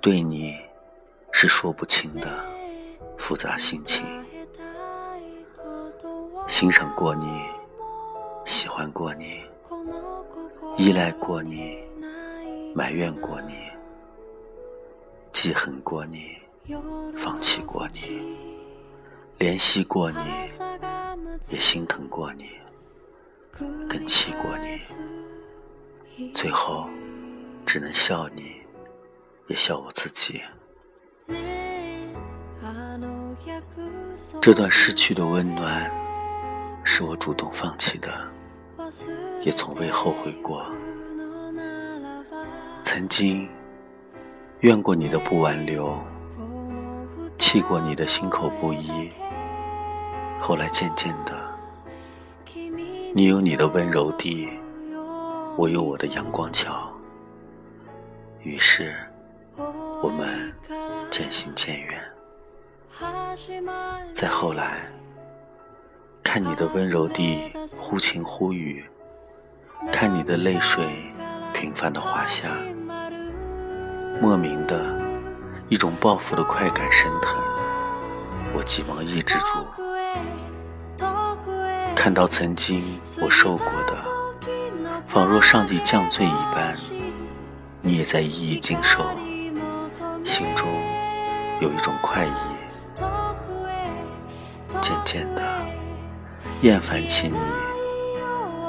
对你是说不清的复杂心情欣赏过你喜欢过你依赖过你埋怨过你记恨过你放弃过你怜惜过你也心疼过你更气过你。最后只能笑你。也笑我自己。这段失去的温暖，是我主动放弃的，也从未后悔过。曾经怨过你的不挽留，气过你的心口不一。后来渐渐的，你有你的温柔地，我有我的阳光桥，于是。我们渐行渐远。再后来，看你的温柔地忽晴忽雨，看你的泪水频繁的滑下，莫名的一种报复的快感升腾，我急忙抑制住。看到曾经我受过的，仿若上帝降罪一般，你也在一一经受。心中有一种快意，渐渐的厌烦起你，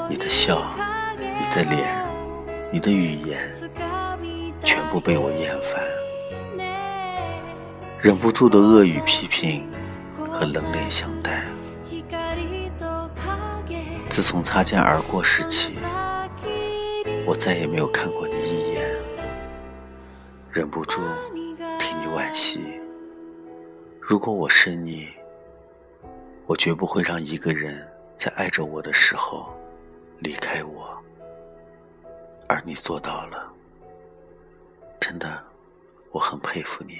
你的笑，你的脸，你的语言，全部被我厌烦，忍不住的恶语批评和冷脸相待。自从擦肩而过时起，我再也没有看过你一眼，忍不住替你。惋惜。如果我是你，我绝不会让一个人在爱着我的时候离开我，而你做到了，真的，我很佩服你。